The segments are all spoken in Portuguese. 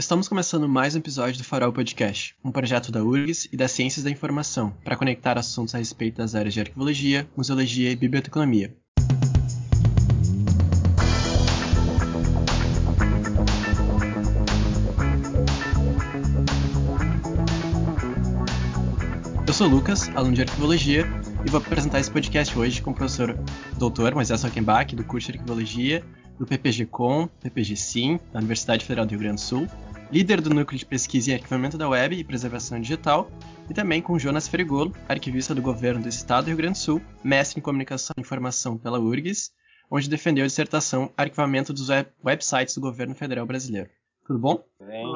Estamos começando mais um episódio do Farol Podcast, um projeto da URGS e das Ciências da Informação, para conectar assuntos a respeito das áreas de arquivologia, museologia e biblioteconomia. Eu sou o Lucas, aluno de arquivologia, e vou apresentar esse podcast hoje com o professor Dr. Moisés Hockenbach, do curso de arquivologia do PPG-Com, PPG-Sim, da Universidade Federal do Rio Grande do Sul, líder do Núcleo de Pesquisa em Arquivamento da Web e Preservação Digital, e também com Jonas Ferigolo, arquivista do Governo do Estado do Rio Grande do Sul, mestre em Comunicação e Informação pela URGS, onde defendeu a dissertação Arquivamento dos web Websites do Governo Federal Brasileiro. Tudo bom? Bem,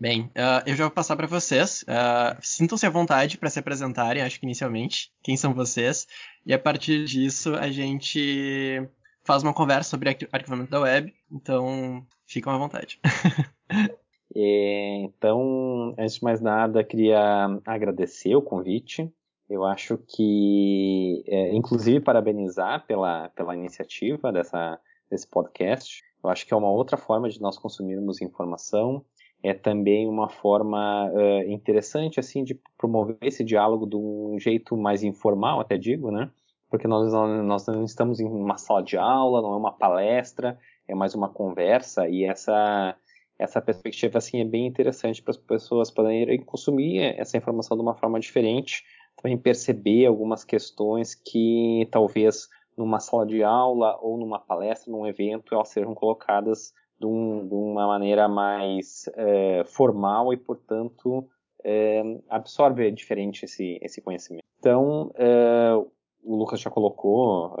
Bem, uh, eu já vou passar para vocês. Uh, Sintam-se à vontade para se apresentarem, acho que inicialmente, quem são vocês, e a partir disso a gente faz uma conversa sobre arquivamento da web, então ficam à vontade. É, então, antes de mais nada, queria agradecer o convite. Eu acho que, é, inclusive, parabenizar pela, pela iniciativa dessa, desse podcast. Eu acho que é uma outra forma de nós consumirmos informação. É também uma forma uh, interessante, assim, de promover esse diálogo de um jeito mais informal, até digo, né? Porque nós, nós não estamos em uma sala de aula, não é uma palestra, é mais uma conversa e essa essa perspectiva assim é bem interessante para as pessoas poderem consumir essa informação de uma forma diferente, também perceber algumas questões que talvez numa sala de aula ou numa palestra, num evento, elas sejam colocadas de, um, de uma maneira mais é, formal e, portanto, é, absorve diferente esse, esse conhecimento. Então, é, o Lucas já colocou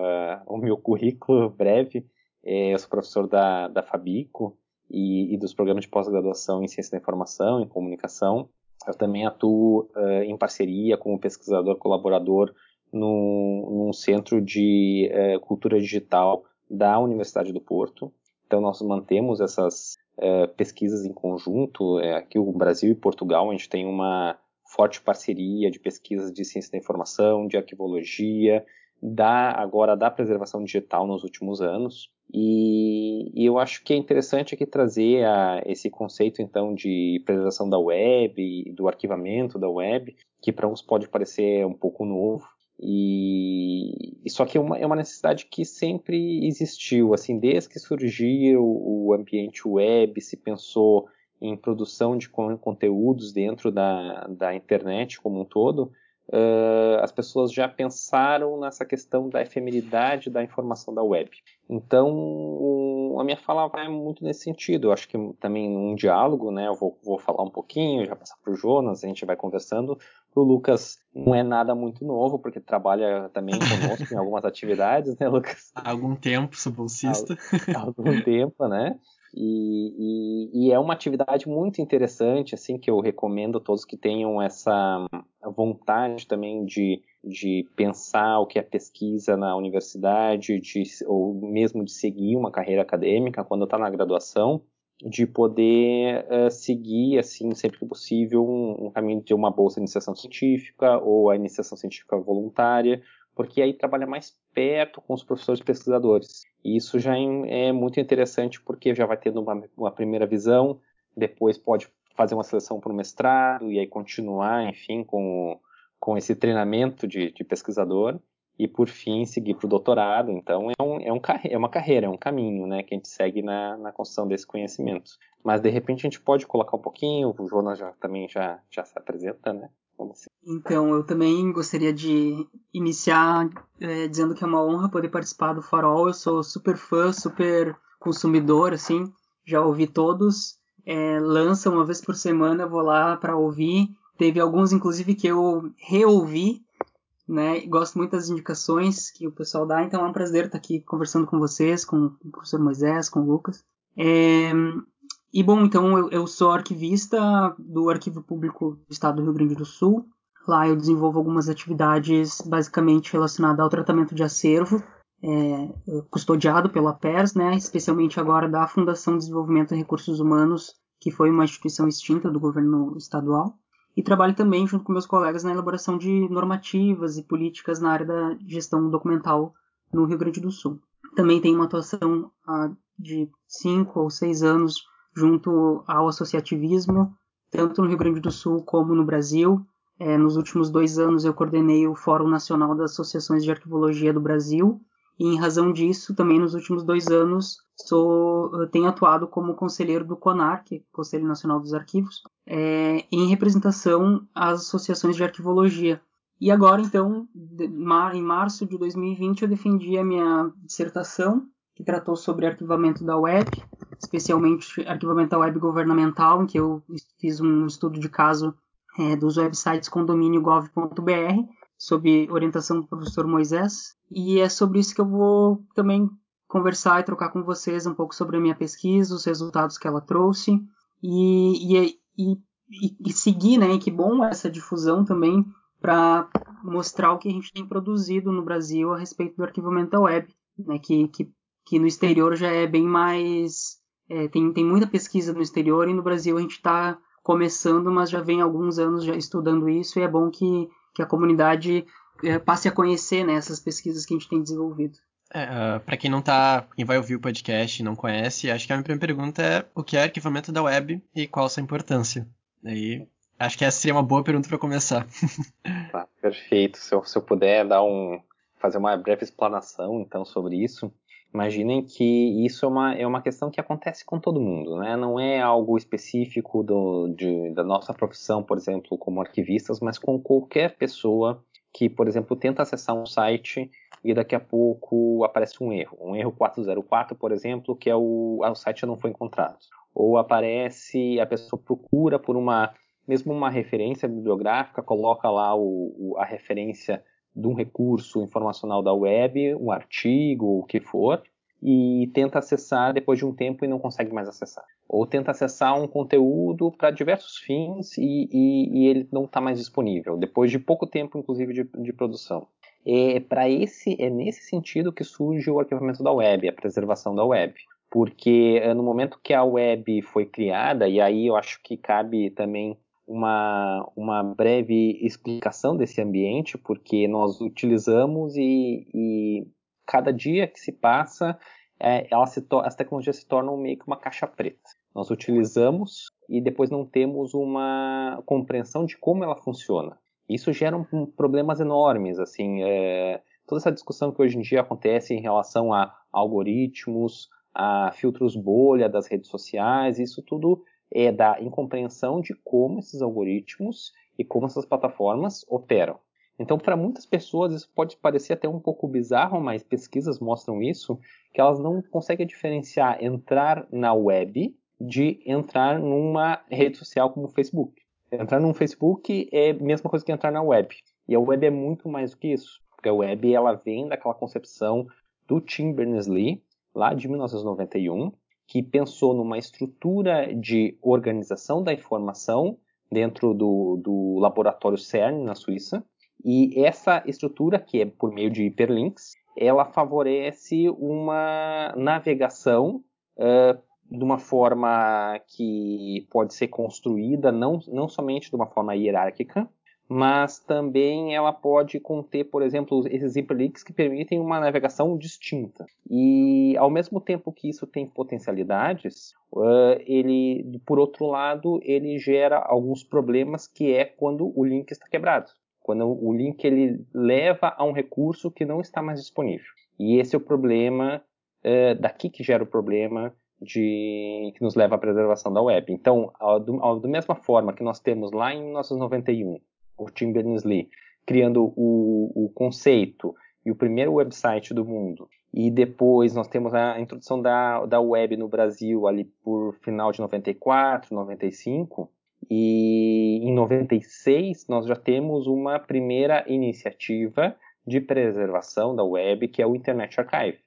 o meu currículo breve. eu sou professor da, da Fabico, e, e dos programas de pós-graduação em ciência da informação, em comunicação. Eu também atuo uh, em parceria com o pesquisador colaborador no, num centro de uh, cultura digital da Universidade do Porto. Então nós mantemos essas uh, pesquisas em conjunto. É, aqui o Brasil e Portugal a gente tem uma forte parceria de pesquisas de ciência da informação, de arquivologia, da agora da preservação digital nos últimos anos. E, e, eu acho que é interessante aqui trazer a, esse conceito então de preservação da web do arquivamento da web, que para uns pode parecer um pouco novo. E, e só que é uma, é uma, necessidade que sempre existiu, assim, desde que surgiu o ambiente web, se pensou em produção de conteúdos dentro da, da internet como um todo, uh, as pessoas já pensaram nessa questão da efemeridade da informação da web. Então, um, a minha fala vai muito nesse sentido. Eu acho que também um diálogo, né? Eu vou, vou falar um pouquinho, já passar para o Jonas, a gente vai conversando. O Lucas não é nada muito novo, porque trabalha também conosco em algumas atividades, né, Lucas? Há algum tempo, sou bolsista. Há, há algum tempo, né? E, e, e, é uma atividade muito interessante, assim, que eu recomendo a todos que tenham essa vontade também de, de pensar o que é pesquisa na universidade, de, ou mesmo de seguir uma carreira acadêmica quando está na graduação, de poder uh, seguir, assim, sempre que possível, um, um caminho de uma bolsa de iniciação científica ou a iniciação científica voluntária, porque aí trabalha mais perto com os professores pesquisadores. E isso já é muito interessante porque já vai tendo uma, uma primeira visão, depois pode fazer uma seleção para o mestrado e aí continuar, enfim, com, com esse treinamento de, de pesquisador e por fim seguir para o doutorado. Então é, um, é, um, é uma carreira, é um caminho né, que a gente segue na, na construção desse conhecimento. Mas de repente a gente pode colocar um pouquinho, o Jonas já, também já, já se apresenta, né? Então, eu também gostaria de iniciar é, dizendo que é uma honra poder participar do Farol. Eu sou super fã, super consumidor, assim, já ouvi todos. É, lança uma vez por semana, vou lá para ouvir. Teve alguns, inclusive, que eu reouvi, né? Gosto muito das indicações que o pessoal dá, então é um prazer estar aqui conversando com vocês, com o professor Moisés, com o Lucas. É, e bom, então eu, eu, sou arquivista do Arquivo Público do Estado do Rio Grande do Sul. Lá eu desenvolvo algumas atividades basicamente relacionadas ao tratamento de acervo, é, custodiado pela PERS, né, especialmente agora da Fundação de Desenvolvimento e Recursos Humanos, que foi uma instituição extinta do governo estadual. E trabalho também junto com meus colegas na elaboração de normativas e políticas na área da gestão documental no Rio Grande do Sul. Também tenho uma atuação de cinco ou seis anos junto ao associativismo, tanto no Rio Grande do Sul como no Brasil. É, nos últimos dois anos eu coordenei o Fórum Nacional das Associações de Arquivologia do Brasil e, em razão disso, também nos últimos dois anos sou, tenho atuado como conselheiro do CONARC, Conselho Nacional dos Arquivos, é, em representação às associações de arquivologia. E agora, então, em março de 2020, eu defendi a minha dissertação, que tratou sobre arquivamento da web, especialmente arquivamento da web governamental, em que eu fiz um estudo de caso é, dos websites condomínio.gov.br, sob orientação do professor Moisés. E é sobre isso que eu vou também conversar e trocar com vocês um pouco sobre a minha pesquisa, os resultados que ela trouxe e, e, e, e seguir, né? Que bom essa difusão também para mostrar o que a gente tem produzido no Brasil a respeito do arquivamento da web, né? Que, que, que no exterior já é bem mais é, tem, tem muita pesquisa no exterior e no Brasil a gente está começando, mas já vem alguns anos já estudando isso e é bom que, que a comunidade é, passe a conhecer né, essas pesquisas que a gente tem desenvolvido. É, uh, ah, para quem não tá, quem vai ouvir o podcast e não conhece, acho que a minha primeira pergunta é o que é arquivamento da web e qual a sua importância. Aí, acho que essa seria uma boa pergunta para começar. Tá, perfeito. Se eu, se eu puder dar um, fazer uma breve explanação então sobre isso, imaginem que isso é uma, é uma questão que acontece com todo mundo, né? Não é algo específico do, de, da nossa profissão, por exemplo, como arquivistas, mas com qualquer pessoa que, por exemplo, tenta acessar um site e daqui a pouco aparece um erro. Um erro 404, por exemplo, que é o, o site não foi encontrado. Ou aparece, a pessoa procura por uma, mesmo uma referência bibliográfica, coloca lá o, o, a referência de um recurso informacional da web, um artigo, o que for, e tenta acessar depois de um tempo e não consegue mais acessar. Ou tenta acessar um conteúdo para diversos fins e, e, e ele não está mais disponível, depois de pouco tempo, inclusive, de, de produção. É para esse é nesse sentido que surge o arquivamento da web, a preservação da web, porque é, no momento que a web foi criada e aí eu acho que cabe também uma, uma breve explicação desse ambiente, porque nós utilizamos e, e cada dia que se passa, é, ela se as tecnologias se tornam meio que uma caixa preta. Nós utilizamos e depois não temos uma compreensão de como ela funciona. Isso gera um, problemas enormes, assim, é, toda essa discussão que hoje em dia acontece em relação a algoritmos, a filtros bolha das redes sociais, isso tudo é da incompreensão de como esses algoritmos e como essas plataformas operam. Então, para muitas pessoas, isso pode parecer até um pouco bizarro, mas pesquisas mostram isso, que elas não conseguem diferenciar entrar na web de entrar numa rede social como o Facebook. Entrar no Facebook é a mesma coisa que entrar na web. E a web é muito mais do que isso. Porque a web ela vem daquela concepção do Tim Berners-Lee, lá de 1991, que pensou numa estrutura de organização da informação dentro do, do laboratório CERN, na Suíça. E essa estrutura, que é por meio de hiperlinks, ela favorece uma navegação uh, de uma forma que pode ser construída não, não somente de uma forma hierárquica, mas também ela pode conter, por exemplo, esses hyperlinks que permitem uma navegação distinta. E ao mesmo tempo que isso tem potencialidades, ele, por outro lado, ele gera alguns problemas que é quando o link está quebrado, quando o link ele leva a um recurso que não está mais disponível. E esse é o problema daqui que gera o problema de, que nos leva à preservação da web. Então, da mesma forma que nós temos lá em 1991 o Tim Berners-Lee criando o, o conceito e o primeiro website do mundo, e depois nós temos a introdução da, da web no Brasil ali por final de 94, 95, e em 96 nós já temos uma primeira iniciativa de preservação da web, que é o Internet Archive.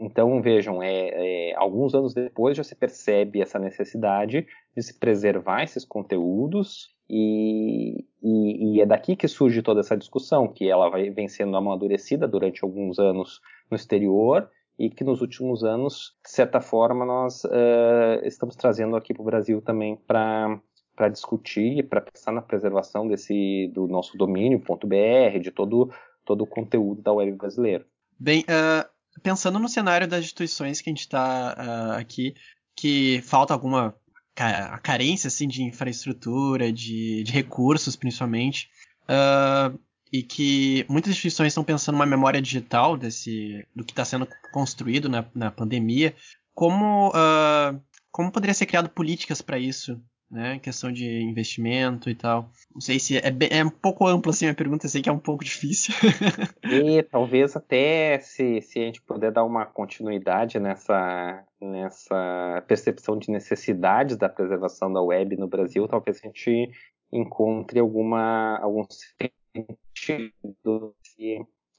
Então, vejam, é, é, alguns anos depois já se percebe essa necessidade de se preservar esses conteúdos, e, e, e, é daqui que surge toda essa discussão, que ela vai, vem sendo amadurecida durante alguns anos no exterior, e que nos últimos anos, de certa forma, nós uh, estamos trazendo aqui para o Brasil também para para discutir, para pensar na preservação desse do nosso domínio .br, de todo todo o conteúdo da web brasileira. Bem, uh, pensando no cenário das instituições que a gente está uh, aqui, que falta alguma a carência assim de infraestrutura, de, de recursos principalmente, uh, e que muitas instituições estão pensando numa memória digital desse do que está sendo construído na, na pandemia. Como uh, como poderia ser criado políticas para isso né? Questão de investimento e tal. Não sei se é, bem, é um pouco ampla assim a pergunta, sei que é um pouco difícil. e talvez até se, se a gente puder dar uma continuidade nessa, nessa percepção de necessidades da preservação da web no Brasil, talvez a gente encontre alguma algum sentido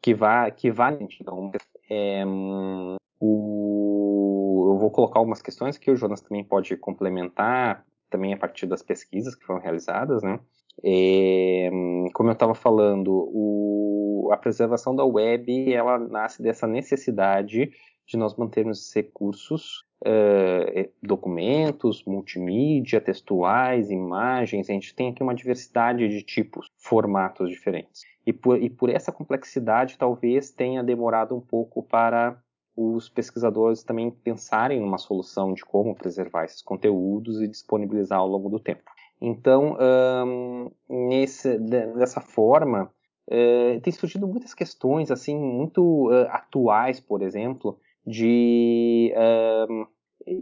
que vá que vá então, é, o, eu vou colocar algumas questões que o Jonas também pode complementar também a partir das pesquisas que foram realizadas, né? Como eu estava falando, o, a preservação da web ela nasce dessa necessidade de nós mantermos recursos, uh, documentos, multimídia, textuais, imagens. A gente tem aqui uma diversidade de tipos, formatos diferentes. E por, e por essa complexidade, talvez tenha demorado um pouco para os pesquisadores também pensarem numa solução de como preservar esses conteúdos e disponibilizar ao longo do tempo. Então, um, nesse, dessa forma, uh, tem surgido muitas questões assim muito uh, atuais, por exemplo, de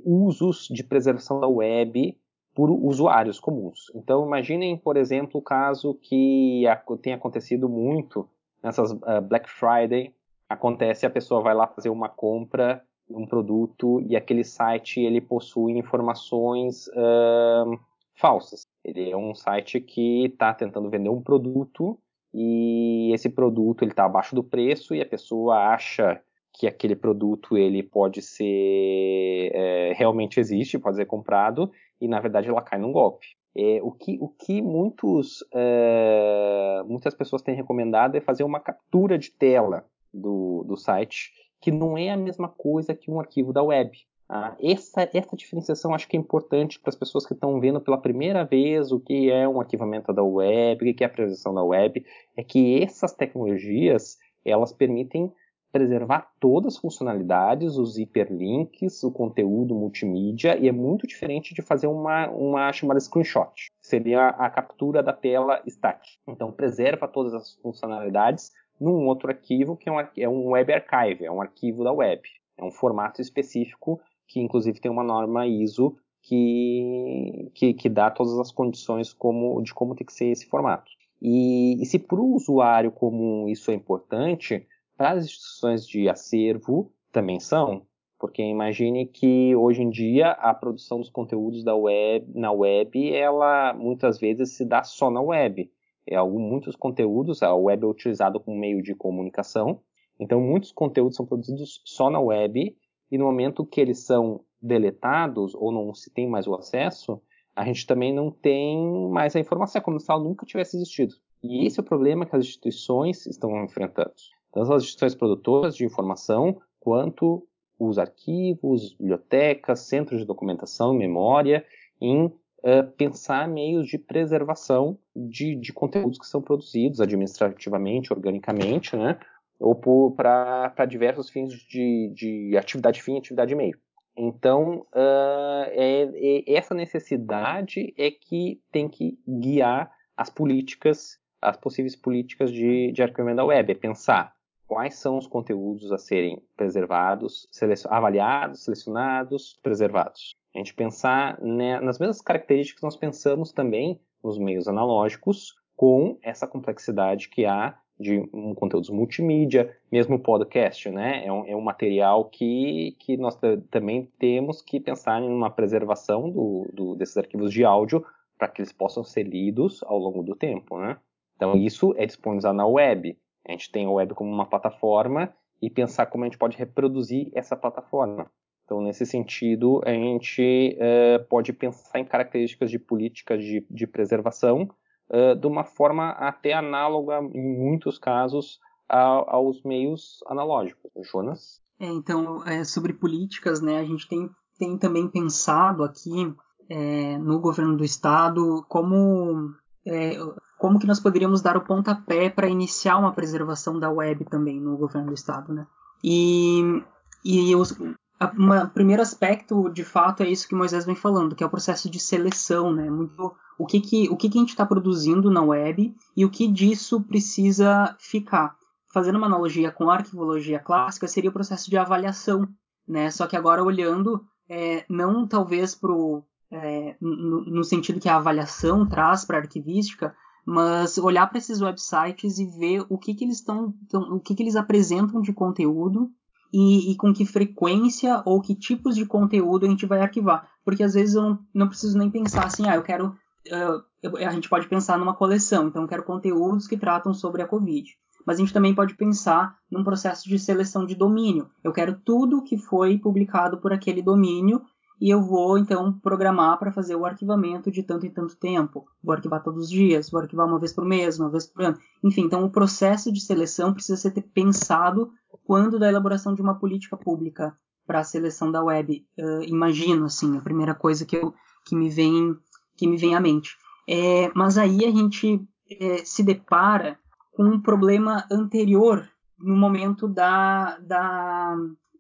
usos de preservação da web por usuários comuns. Então, imaginem, por exemplo, o caso que tem acontecido muito nessas uh, Black Friday acontece a pessoa vai lá fazer uma compra de um produto e aquele site ele possui informações uh, falsas. Ele é um site que está tentando vender um produto e esse produto ele está abaixo do preço e a pessoa acha que aquele produto ele pode ser é, realmente existe, pode ser comprado e na verdade ela cai num golpe. É, o, que, o que muitos, é, muitas pessoas têm recomendado é fazer uma captura de tela do, do site, que não é a mesma coisa que um arquivo da web. Ah, essa, essa diferenciação acho que é importante para as pessoas que estão vendo pela primeira vez o que é um arquivamento da web, o que é a preservação da web, é que essas tecnologias elas permitem preservar todas as funcionalidades, os hiperlinks, o conteúdo multimídia, e é muito diferente de fazer uma, uma chamada screenshot, seria a captura da tela estática. Então, preserva todas as funcionalidades, num outro arquivo que é um, é um web archive, é um arquivo da web. É um formato específico que inclusive tem uma norma ISO que, que, que dá todas as condições como, de como tem que ser esse formato. E, e se para o usuário comum isso é importante, para as instituições de acervo também são, porque imagine que hoje em dia a produção dos conteúdos da web, na web, ela muitas vezes se dá só na web é, muitos conteúdos, a web é utilizada como meio de comunicação, então muitos conteúdos são produzidos só na web, e no momento que eles são deletados ou não se tem mais o acesso, a gente também não tem mais a informação, é como se ela nunca tivesse existido. E esse é o problema que as instituições estão enfrentando. Tanto as instituições produtoras de informação, quanto os arquivos, bibliotecas, centros de documentação memória, em uh, pensar meios de preservação de, de, conteúdos que são produzidos administrativamente, organicamente, né? Ou para diversos fins de, de atividade fim e atividade meio. Então, uh, é, é, essa necessidade é que tem que guiar as políticas, as possíveis políticas de, de arquivamento da web. É pensar quais são os conteúdos a serem preservados, avaliados, selecionados, preservados a gente pensar né, nas mesmas características que nós pensamos também nos meios analógicos, com essa complexidade que há de um, conteúdos multimídia, mesmo podcast, né? É um, é um material que, que nós também temos que pensar em uma preservação do, do, desses arquivos de áudio para que eles possam ser lidos ao longo do tempo, né? Então isso é disponibilizado na web. A gente tem a web como uma plataforma e pensar como a gente pode reproduzir essa plataforma. Então, nesse sentido, a gente uh, pode pensar em características de políticas de, de preservação uh, de uma forma até análoga, em muitos casos, a, aos meios analógicos. Jonas? É, então, é, sobre políticas, né, a gente tem, tem também pensado aqui é, no governo do estado como, é, como que nós poderíamos dar o pontapé para iniciar uma preservação da web também no governo do estado, né? E, e os, o primeiro aspecto, de fato, é isso que Moisés vem falando, que é o processo de seleção, né? Muito, o que, que, o que, que a gente está produzindo na web e o que disso precisa ficar. Fazendo uma analogia com a arquivologia clássica, seria o processo de avaliação, né? Só que agora olhando, é, não talvez pro, é, no, no, sentido que a avaliação traz para a arquivística, mas olhar para esses websites e ver o que, que eles estão, o que, que eles apresentam de conteúdo e, e, com que frequência ou que tipos de conteúdo a gente vai arquivar. Porque às vezes eu não, não preciso nem pensar assim, ah, eu quero. Uh, eu, a gente pode pensar numa coleção, então eu quero conteúdos que tratam sobre a Covid. Mas a gente também pode pensar num processo de seleção de domínio. Eu quero tudo que foi publicado por aquele domínio e eu vou então programar para fazer o arquivamento de tanto em tanto tempo. Vou arquivar todos os dias, vou arquivar uma vez por mês, uma vez por ano. Enfim, então o processo de seleção precisa ser pensado quando da elaboração de uma política pública para a seleção da web. Uh, imagino assim, a primeira coisa que, eu, que me vem que me vem à mente. É, mas aí a gente é, se depara com um problema anterior no momento da, da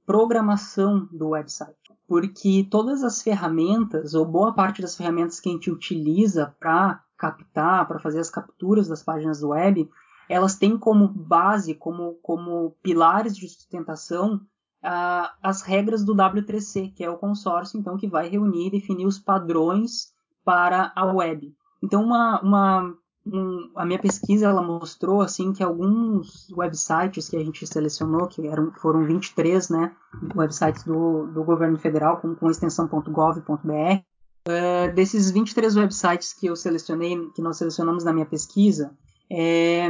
programação do website porque todas as ferramentas, ou boa parte das ferramentas que a gente utiliza para captar, para fazer as capturas das páginas web, elas têm como base, como, como pilares de sustentação, uh, as regras do W3C, que é o consórcio então que vai reunir e definir os padrões para a web. Então, uma, uma um, a minha pesquisa ela mostrou assim que alguns websites que a gente selecionou, que eram, foram 23, né, websites do, do governo federal com, com extensão .gov.br, uh, eh, desses 23 websites que eu selecionei, que nós selecionamos na minha pesquisa, é,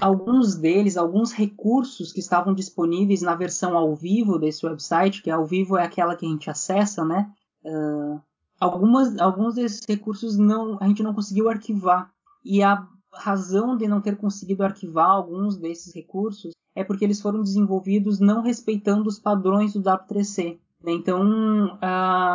alguns deles, alguns recursos que estavam disponíveis na versão ao vivo desse website, que ao vivo é aquela que a gente acessa, né? Uh, algumas, alguns desses recursos não, a gente não conseguiu arquivar e a razão de não ter conseguido arquivar alguns desses recursos é porque eles foram desenvolvidos não respeitando os padrões do W3C. Né? Então,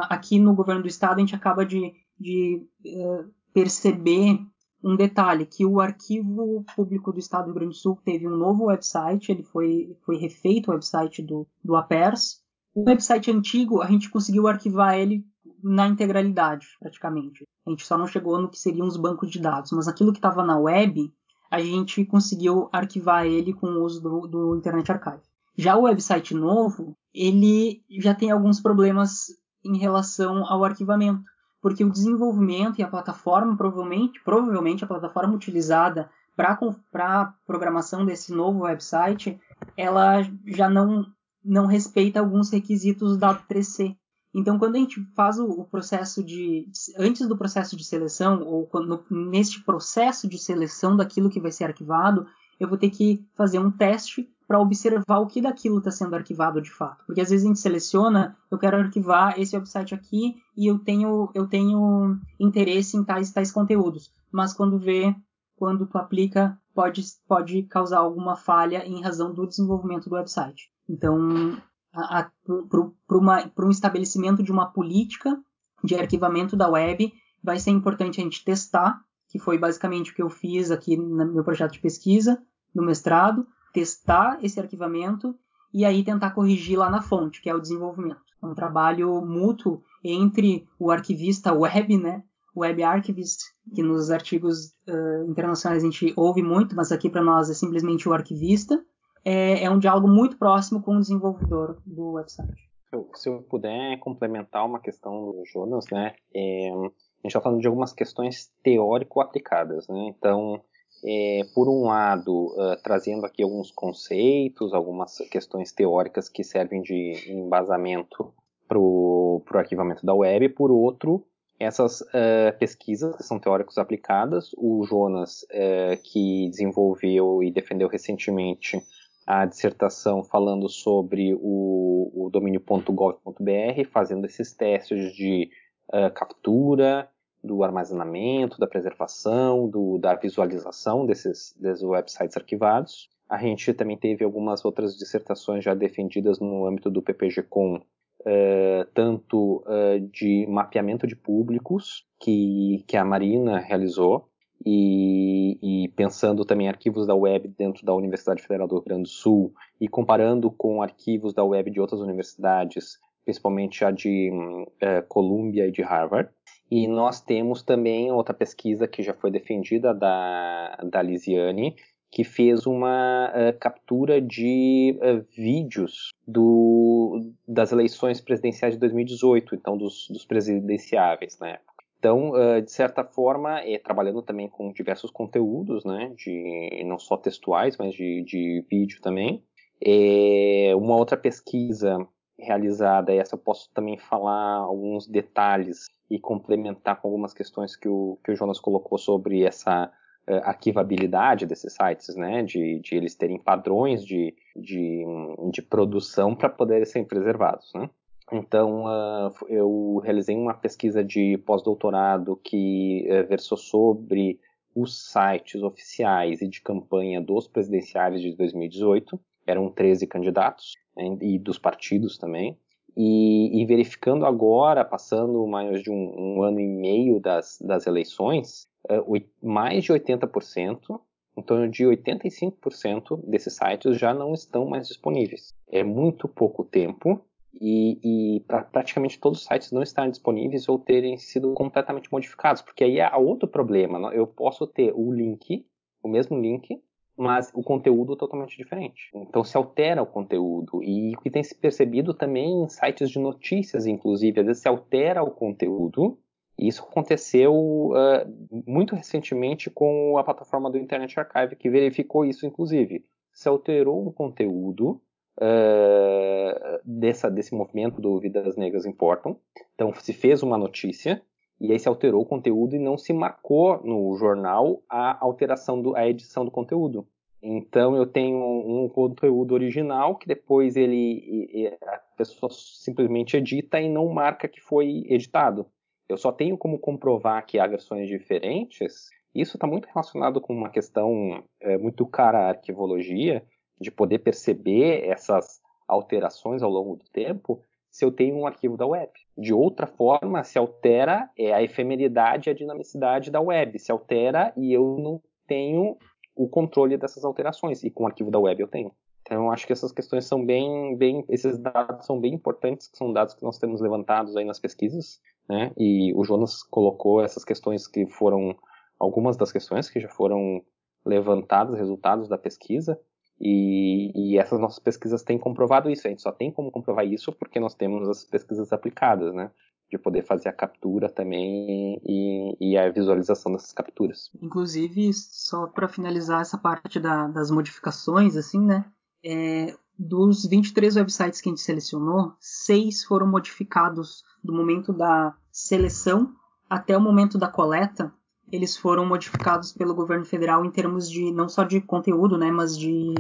aqui no governo do estado, a gente acaba de, de uh, perceber um detalhe, que o arquivo público do estado do Rio Grande do Sul teve um novo website, ele foi, foi refeito o website do, do APERS. O website antigo, a gente conseguiu arquivar ele na integralidade, praticamente. A gente só não chegou no que seriam os bancos de dados, mas aquilo que estava na web, a gente conseguiu arquivar ele com o uso do, do Internet Archive. Já o website novo, ele já tem alguns problemas em relação ao arquivamento, porque o desenvolvimento e a plataforma, provavelmente, provavelmente a plataforma utilizada para a programação desse novo website, ela já não, não respeita alguns requisitos da 3C, então, quando a gente faz o, processo de. Antes do processo de seleção, ou quando, neste processo de seleção daquilo que vai ser arquivado, eu vou ter que fazer um teste para observar o que daquilo está sendo arquivado de fato. Porque às vezes a gente seleciona, eu quero arquivar esse website aqui e eu tenho, eu tenho interesse em tais, tais conteúdos. Mas quando vê, quando tu aplica, pode, pode causar alguma falha em razão do desenvolvimento do website. Então, para um estabelecimento de uma política de arquivamento da web, vai ser importante a gente testar, que foi basicamente o que eu fiz aqui no meu projeto de pesquisa, no mestrado, testar esse arquivamento e aí tentar corrigir lá na fonte, que é o desenvolvimento. É um trabalho mútuo entre o arquivista web, né, web archivist, que nos artigos uh, internacionais a gente ouve muito, mas aqui para nós é simplesmente o arquivista, é, é um diálogo muito próximo com o desenvolvedor do website. Se eu puder complementar uma questão do Jonas, né, é, a gente está falando de algumas questões teórico-aplicadas, né, então, é, por um lado, uh, trazendo aqui alguns conceitos, algumas questões teóricas que servem de embasamento para o arquivamento da web, por outro, essas uh, pesquisas que são teóricos aplicadas, o Jonas, uh, que desenvolveu e defendeu recentemente a dissertação falando sobre o, o domínio.gov.br, fazendo esses testes de uh, captura, do armazenamento, da preservação, do, da visualização desses, desses websites arquivados. A gente também teve algumas outras dissertações já defendidas no âmbito do PPG-Com, uh, tanto uh, de mapeamento de públicos, que, que a Marina realizou, e, e, pensando também arquivos da web dentro da Universidade Federal do Rio Grande do Sul e comparando com arquivos da web de outras universidades, principalmente a de uh, Columbia e de Harvard. E nós temos também outra pesquisa que já foi defendida da, da Lisiane, que fez uma uh, captura de uh, vídeos do, das eleições presidenciais de 2018, então dos, dos presidenciáveis na época. Então, de certa forma, é, trabalhando também com diversos conteúdos, né, de, não só textuais, mas de, de vídeo também. É, uma outra pesquisa realizada, essa eu posso também falar alguns detalhes e complementar com algumas questões que o, que o Jonas colocou sobre essa uh, arquivabilidade desses sites, né, de, de eles terem padrões de, de, de produção para poderem ser preservados, né. Então, uh, eu realizei uma pesquisa de pós-doutorado que uh, versou sobre os sites oficiais e de campanha dos presidenciários de 2018. Eram 13 candidatos, né, e dos partidos também. E, e, verificando agora, passando mais de um, um ano e meio das, das eleições, uh, mais de 80%, em torno de 85% desses sites já não estão mais disponíveis. É muito pouco tempo e, e pra, praticamente todos os sites não estarem disponíveis ou terem sido completamente modificados, porque aí há outro problema. Eu posso ter o link, o mesmo link, mas o conteúdo é totalmente diferente. Então se altera o conteúdo. E o que tem se percebido também em sites de notícias, inclusive, às vezes se altera o conteúdo. E isso aconteceu uh, muito recentemente com a plataforma do Internet Archive, que verificou isso, inclusive. Se alterou um conteúdo uh, dessa, desse movimento do Vidas Negras Importam. Então se fez uma notícia, e aí se alterou o conteúdo e não se marcou no jornal a alteração do, a edição do conteúdo. Então eu tenho um conteúdo original que depois ele a pessoa simplesmente edita e não marca que foi editado. Eu só tenho como comprovar que há versões diferentes. Isso está muito relacionado com uma questão é, muito cara à arquivologia, de poder perceber essas alterações ao longo do tempo se eu tenho um arquivo da web. De outra forma, se altera é a efemeridade e a dinamicidade da web. Se altera e eu não tenho o controle dessas alterações. E com o arquivo da web eu tenho. Então, eu acho que essas questões são bem, bem, esses dados são bem importantes, que são dados que nós temos levantados aí nas pesquisas, né? E o Jonas colocou essas questões que foram, algumas das questões que já foram levantadas, resultados da pesquisa, e, e, essas nossas pesquisas têm comprovado isso. A gente só tem como comprovar isso porque nós temos as pesquisas aplicadas, né? De poder fazer a captura também e, e a visualização dessas capturas. Inclusive, só para finalizar essa parte da, das modificações, assim, né? É, dos 23 websites que a gente selecionou, seis foram modificados do momento da seleção até o momento da coleta eles foram modificados pelo governo federal em termos de não só de conteúdo, né, mas de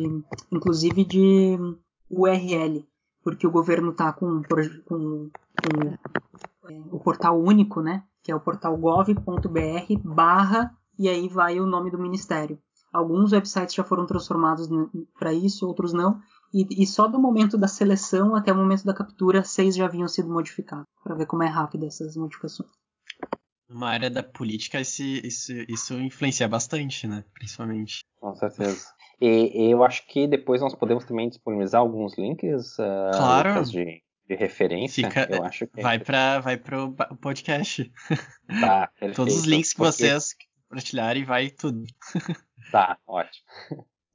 inclusive de URL, porque o governo está com, com, com é, o portal único, né, que é o portal gov.br barra e aí vai o nome do ministério. Alguns websites já foram transformados para isso, outros não. E, e, só do momento da seleção até o momento da captura, seis já haviam sido modificados. Para ver como é rápido essas modificações numa área da política isso, isso, isso influencia bastante, né? Principalmente. Com certeza. E, e, eu acho que depois nós podemos também disponibilizar alguns links uh, claro. de, de referência. Fica, eu acho que vai para vai pro podcast. Tá, perfeito. Todos os links que Porque... vocês compartilharem vai tudo. Tá, ótimo.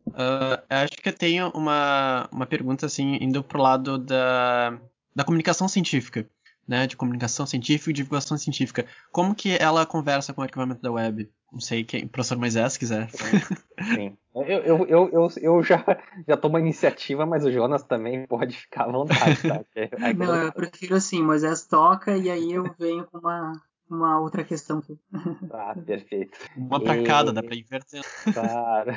Uh, acho que eu tenho uma, uma pergunta assim indo pro lado da, da comunicação científica né, de comunicação científica e divulgação científica. Como que ela conversa com o arquivamento da web? Não sei quem, professor Moisés, se quiser. Sim. Eu, eu, eu, eu, eu já, já tomo a iniciativa, mas o Jonas também pode ficar à vontade, tá? É, é Não, eu prefiro assim, Moisés toca e aí eu venho com uma, uma outra questão. Ah, perfeito. Uma para e... cada, dá para inverter. Claro.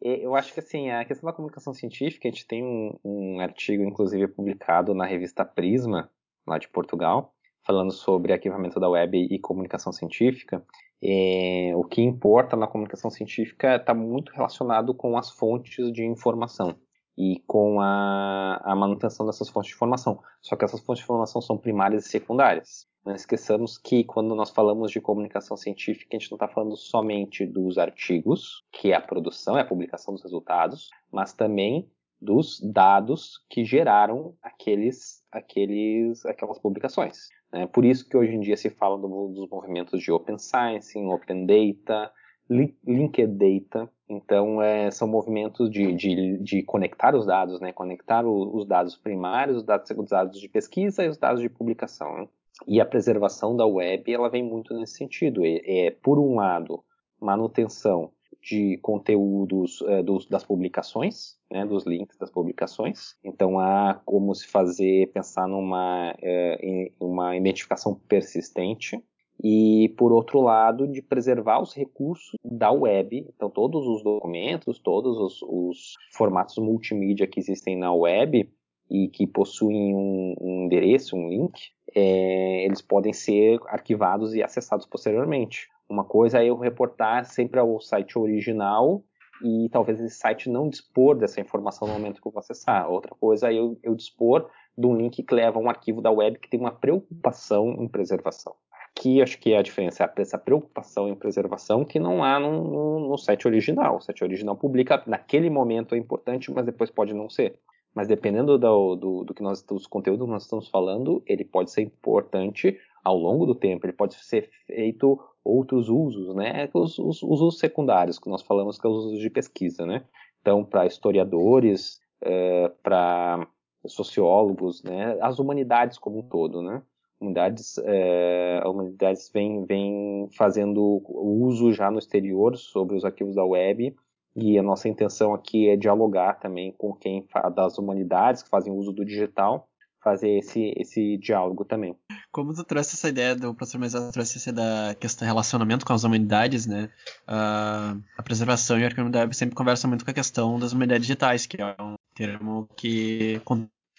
Eu acho que assim, a questão da comunicação científica, a gente tem um, um artigo, inclusive, publicado na revista Prisma, lá de Portugal, falando sobre arquivamento da web e comunicação científica. É, o que importa na comunicação científica está muito relacionado com as fontes de informação e com a, a, manutenção dessas fontes de informação. Só que essas fontes de informação são primárias e secundárias. Não esqueçamos que quando nós falamos de comunicação científica, a gente não está falando somente dos artigos, que é a produção, é a publicação dos resultados, mas também dos dados que geraram aqueles, aqueles, aquelas publicações. Né? Por isso que hoje em dia se fala do, dos movimentos de Open Science, Open Data, Linked Data. Então, é, são movimentos de, de, de, conectar os dados, né? conectar o, os dados primários, os dados, os dados de pesquisa e os dados de publicação. Né? E a preservação da web, ela vem muito nesse sentido. É, é por um lado, manutenção de conteúdos é, dos, das publicações, né, dos links das publicações. Então há como se fazer, pensar numa é, uma identificação persistente e por outro lado de preservar os recursos da web, então todos os documentos, todos os, os formatos multimídia que existem na web e que possuem um, um endereço, um link, é, eles podem ser arquivados e acessados posteriormente. Uma coisa é eu reportar sempre ao site original e talvez esse site não dispor dessa informação no momento que eu vou acessar. Outra coisa é eu, eu dispor de um link que leva a um arquivo da web que tem uma preocupação em preservação. Aqui acho que é a diferença, é essa preocupação em preservação que não há no, no, no site original. O site original publica naquele momento é importante, mas depois pode não ser. Mas dependendo do, do, do que nós, dos conteúdos que nós estamos falando, ele pode ser importante ao longo do tempo. Ele pode ser feito outros usos, né? Os, os, os usos secundários que nós falamos que é os usos de pesquisa, né? Então, para historiadores, é, para sociólogos, né? As humanidades como um todo, né? Humanidades, é, a humanidades vem, vem fazendo uso já no exterior sobre os arquivos da web e a nossa intenção aqui é dialogar também com quem das humanidades que fazem uso do digital fazer esse, esse diálogo também. Como tu trouxe essa ideia do professor Moisés trouxe essa da questão relacionamento com as humanidades, né? Uh, a preservação e a arqueologia sempre conversam muito com a questão das humanidades digitais, que é um termo que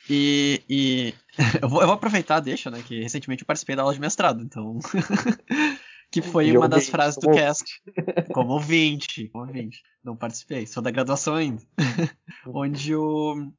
e, e eu, vou, eu, vou, aproveitar, deixa, né? Que recentemente eu participei da aula de mestrado, então. que foi uma das frases do cast. Como ouvinte, como ouvinte. Não participei, sou da graduação ainda. Onde o,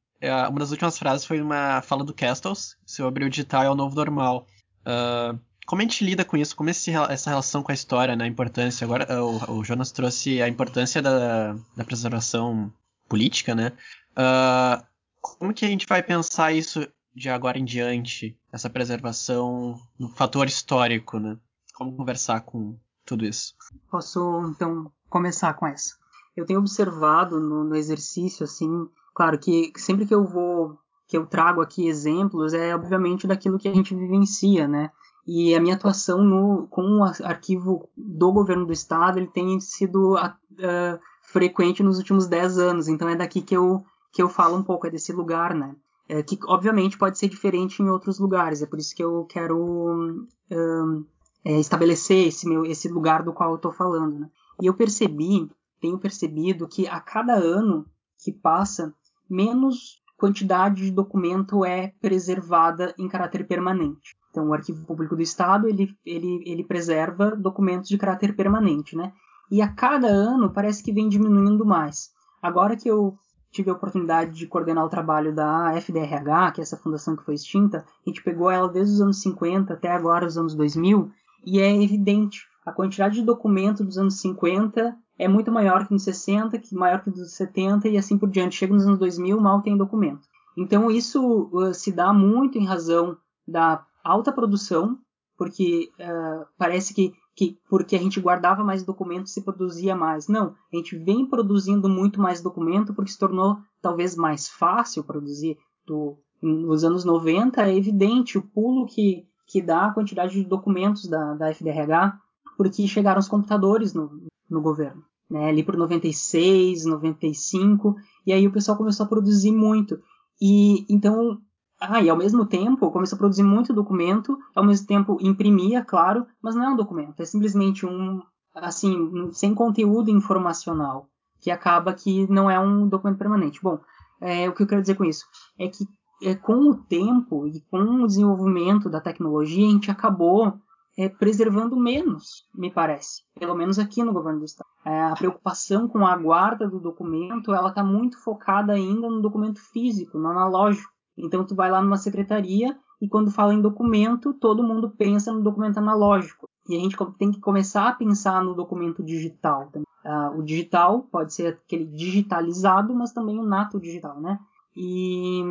uma das últimas frases foi uma fala do Castles, sobre o digital é o novo normal. Uh, como a gente lida com isso? Como esse, essa relação com a história, né? A importância. Agora, o, o Jonas trouxe a importância da, da preservação política, né? Uh, como que a gente vai pensar isso de agora em diante? Essa preservação no fator histórico, né? Como conversar com tudo isso? Posso, então, começar com essa. Eu tenho observado no, no exercício, assim, Claro que sempre que eu vou, que eu trago aqui exemplos, é obviamente daquilo que a gente vivencia, né? E a minha atuação no, com o arquivo do governo do estado, ele tem sido uh, frequente nos últimos 10 anos, então é daqui que eu, que eu falo um pouco, é desse lugar, né? É, que obviamente pode ser diferente em outros lugares, é por isso que eu quero um, é, estabelecer esse, meu, esse lugar do qual eu estou falando, né? E eu percebi, tenho percebido que a cada ano que passa, menos quantidade de documento é preservada em caráter permanente. Então, o Arquivo Público do Estado ele, ele, ele preserva documentos de caráter permanente, né? E a cada ano parece que vem diminuindo mais. Agora que eu tive a oportunidade de coordenar o trabalho da FDRH, que é essa fundação que foi extinta, a gente pegou ela desde os anos 50 até agora os anos 2000, e é evidente a quantidade de documento dos anos 50 é muito maior que nos 60, que maior que nos 70 e assim por diante. Chega nos anos 2000, mal tem documento. Então isso uh, se dá muito em razão da alta produção, porque uh, parece que, que porque a gente guardava mais documentos se produzia mais. Não, a gente vem produzindo muito mais documento porque se tornou talvez mais fácil produzir. Do, nos anos 90 é evidente o pulo que, que dá a quantidade de documentos da, da FDRH, porque chegaram os computadores no, no governo, né? Ali por 96, 95, e aí o pessoal começou a produzir muito. E então, ah, e ao mesmo tempo começou a produzir muito documento, ao mesmo tempo imprimia, claro, mas não é um documento, é simplesmente um assim, sem conteúdo informacional, que acaba que não é um documento permanente. Bom, é, o que eu quero dizer com isso é que é, com o tempo e com o desenvolvimento da tecnologia, a gente acabou é, preservando menos, me parece, pelo menos aqui no governo do estado. É, a preocupação com a guarda do documento, ela está muito focada ainda no documento físico, no analógico. Então tu vai lá numa secretaria e quando fala em documento, todo mundo pensa no documento analógico. E a gente tem que começar a pensar no documento digital. Uh, o digital pode ser aquele digitalizado, mas também o nato digital, né? E,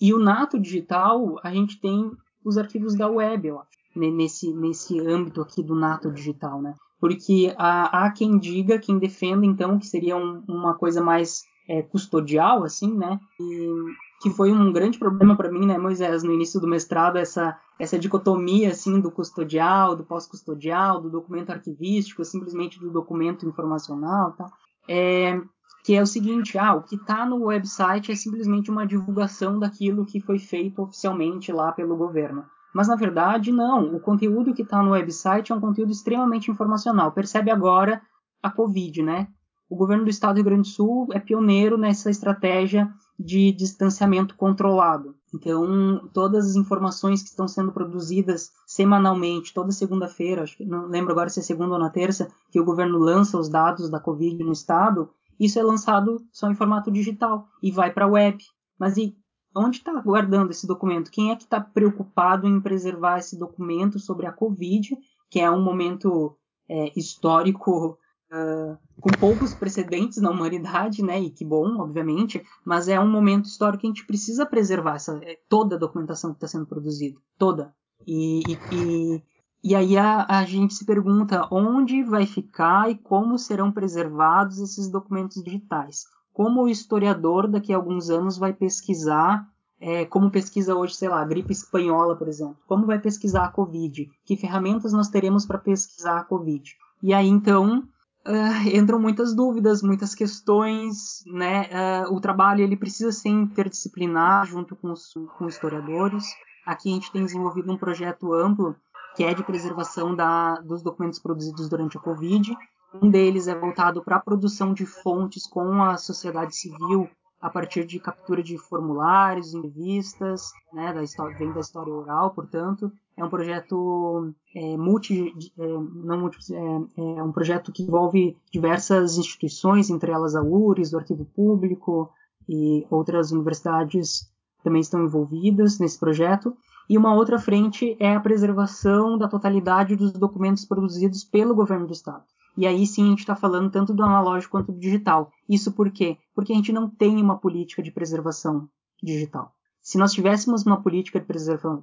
e o nato digital, a gente tem os arquivos da web, eu acho, nesse, nesse âmbito aqui do nato digital, né? Porque há, há quem diga, quem defenda, então, que seria um, uma coisa mais é, custodial, assim, né? E, que foi um grande problema para mim, né, Moisés, no início do mestrado, essa, essa dicotomia, assim, do custodial, do pós-custodial, do documento arquivístico, simplesmente do documento informacional, tá? É, que é o seguinte, ah, o que está no website é simplesmente uma divulgação daquilo que foi feito oficialmente lá pelo governo. Mas na verdade, não. O conteúdo que está no website é um conteúdo extremamente informacional. Percebe agora a Covid, né? O governo do estado do Rio Grande do Sul é pioneiro nessa estratégia de distanciamento controlado. Então, todas as informações que estão sendo produzidas semanalmente, toda segunda-feira, não lembro agora se é segunda ou na terça, que o governo lança os dados da Covid no estado, isso é lançado só em formato digital e vai para a web. Mas e onde está guardando esse documento? Quem é que está preocupado em preservar esse documento sobre a Covid, que é um momento é, histórico uh, com poucos precedentes na humanidade, né? E que bom, obviamente, mas é um momento histórico que a gente precisa preservar essa, é, toda a documentação que está sendo produzida, toda. E, e, e, aí a, a, gente se pergunta onde vai ficar e como serão preservados esses documentos digitais. Como o historiador daqui a alguns anos vai pesquisar, é, como pesquisa hoje, sei lá, a gripe espanhola, por exemplo. Como vai pesquisar a Covid? Que ferramentas nós teremos para pesquisar a Covid? E aí então uh, entram muitas dúvidas, muitas questões, né? Uh, o trabalho ele precisa ser interdisciplinar junto com os com historiadores. Aqui a gente tem desenvolvido um projeto amplo que é de preservação da, dos documentos produzidos durante a Covid. Um deles é voltado para a produção de fontes com a sociedade civil a partir de captura de formulários, entrevistas, né, da história, vem da história oral, portanto, é um projeto é, multi, é, não multi, é, é, um projeto que envolve diversas instituições, entre elas a URIS, do Arquivo Público e outras universidades também estão envolvidas nesse projeto. E uma outra frente é a preservação da totalidade dos documentos produzidos pelo governo do estado. E aí sim a gente está falando tanto do analógico quanto do digital. Isso por quê? Porque a gente não tem uma política de preservação digital. Se nós tivéssemos uma política de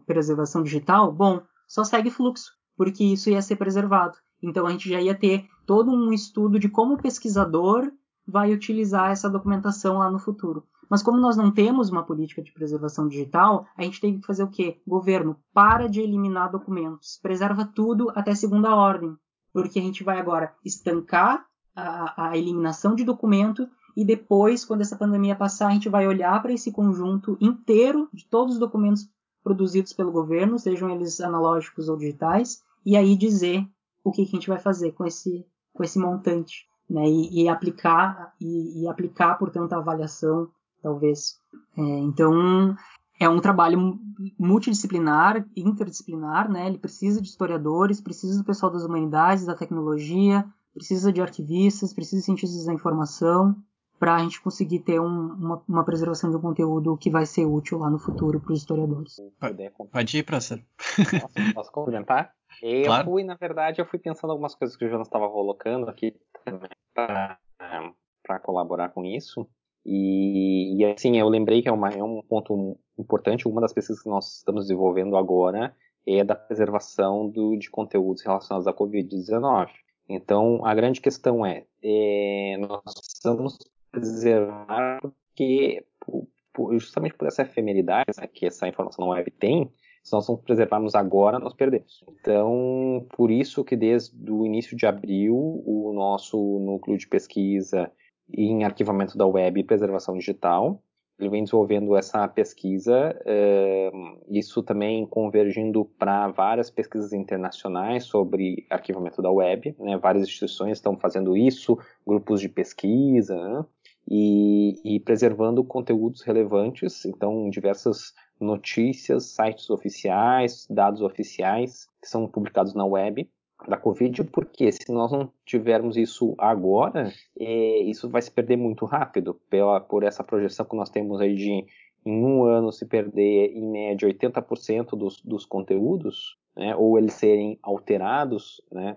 preservação digital, bom, só segue fluxo, porque isso ia ser preservado. Então a gente já ia ter todo um estudo de como o pesquisador vai utilizar essa documentação lá no futuro. Mas como nós não temos uma política de preservação digital, a gente tem que fazer o quê? Governo, para de eliminar documentos. Preserva tudo até segunda ordem. Porque a gente vai agora estancar a, a eliminação de documento e depois, quando essa pandemia passar, a gente vai olhar para esse conjunto inteiro de todos os documentos produzidos pelo governo, sejam eles analógicos ou digitais, e aí dizer o que, que a gente vai fazer com esse, com esse montante, né? E, e aplicar e, e, aplicar, portanto, a avaliação, talvez. É, então, é um trabalho multidisciplinar, interdisciplinar, né? Ele precisa de historiadores, precisa do pessoal das humanidades, da tecnologia, precisa de arquivistas, precisa de cientistas da informação, para a gente conseguir ter um, uma, uma, preservação de um conteúdo que vai ser útil lá no futuro para os historiadores. Pode ir, professor. Posso, posso complementar? Eu claro. fui, na verdade, eu fui pensando algumas coisas que o Jonas estava colocando aqui para colaborar com isso. E, e, assim, eu lembrei que é, uma, é um ponto importante, uma das pesquisas que nós estamos desenvolvendo agora é da preservação do, de conteúdos relacionados à Covid-19. Então, a grande questão é, é nós precisamos preservar porque justamente por essa efemeridade né, que essa informação na web tem, se nós não preservarmos agora, nós perdemos. Então, por isso que desde o início de abril, o nosso núcleo de pesquisa em arquivamento da web e preservação digital, ele vem desenvolvendo essa pesquisa, uh, isso também convergindo para várias pesquisas internacionais sobre arquivamento da web, né? várias instituições estão fazendo isso, grupos de pesquisa, né? e, e preservando conteúdos relevantes, então diversas notícias, sites oficiais, dados oficiais que são publicados na web da Covid, porque se nós não tivermos isso agora, é, isso vai se perder muito rápido, pela, por essa projeção que nós temos aí de em um ano se perder em média 80% dos, dos conteúdos, né, ou eles serem alterados, né,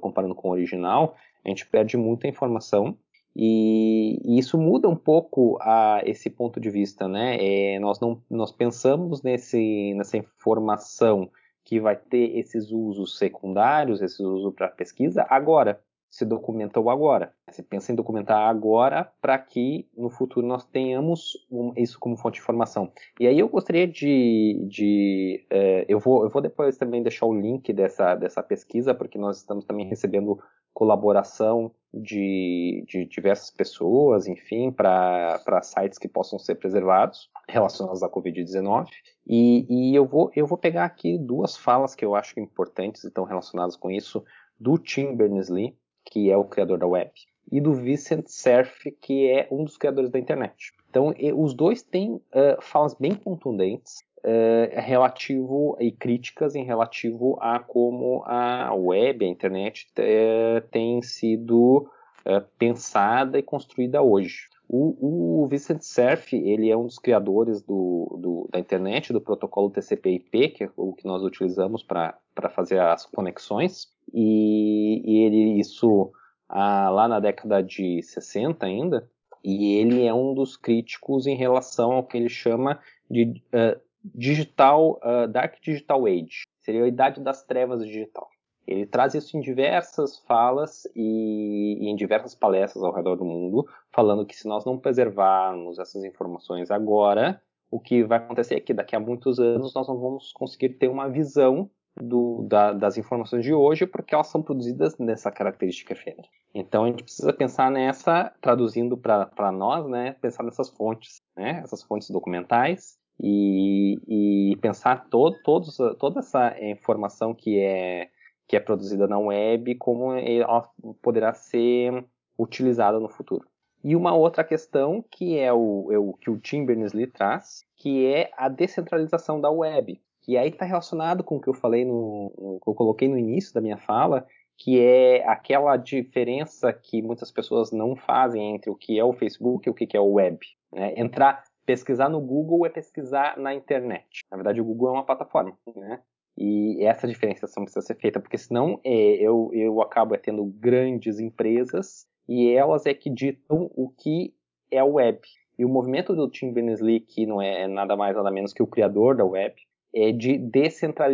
comparando com o original, a gente perde muita informação E, e, isso muda um pouco a, esse ponto de vista, né? É, nós não nós pensamos nesse, nessa informação que vai ter esses usos secundários, esse uso para pesquisa agora se documenta o agora. Se pensa em documentar agora para que no futuro nós tenhamos um, isso como fonte de informação. E aí eu gostaria de, de é, eu vou eu vou depois também deixar o link dessa dessa pesquisa porque nós estamos também recebendo colaboração de, de diversas pessoas, enfim, para sites que possam ser preservados relacionados à Covid-19. E, e eu vou eu vou pegar aqui duas falas que eu acho importantes e estão relacionadas com isso do Tim Berners-Lee que é o criador da web, e do Vincent Cerf, que é um dos criadores da internet. Então, os dois têm uh, falas bem contundentes uh, relativo e críticas em relativo a como a web, a internet, uh, tem sido pensada e construída hoje. O, o Vincent Cerf, ele é um dos criadores do, do, da internet, do protocolo TCP/IP, que é o que nós utilizamos para fazer as conexões, e, e ele isso ah, lá na década de 60 ainda, e ele é um dos críticos em relação ao que ele chama de uh, digital uh, dark digital age, seria a idade das trevas digital. Ele traz isso em diversas falas e, e, em diversas palestras ao redor do mundo, falando que se nós não preservarmos essas informações agora, o que vai acontecer é que daqui a muitos anos nós não vamos conseguir ter uma visão do, da, das informações de hoje, porque elas são produzidas nessa característica efêmera. Então a gente precisa pensar nessa, traduzindo para nós, né, pensar nessas fontes, né, essas fontes documentais, e, e pensar todo, todos, toda essa informação que é que é produzida na web, como ela poderá ser utilizada no futuro. E uma outra questão que é o, é o que o Tim Berners-Lee traz, que é a descentralização da web. E aí está relacionado com o que eu falei no, que eu coloquei no início da minha fala, que é aquela diferença que muitas pessoas não fazem entre o que é o Facebook e o que é o web. Né? Entrar, pesquisar no Google é pesquisar na internet. Na verdade, o Google é uma plataforma, né? E essa diferenciação precisa ser feita, porque senão é, eu, eu acabo é tendo grandes empresas e elas é que ditam o que é a web. E o movimento do Tim Berners-Lee, que não é nada mais nada menos que o criador da web, é de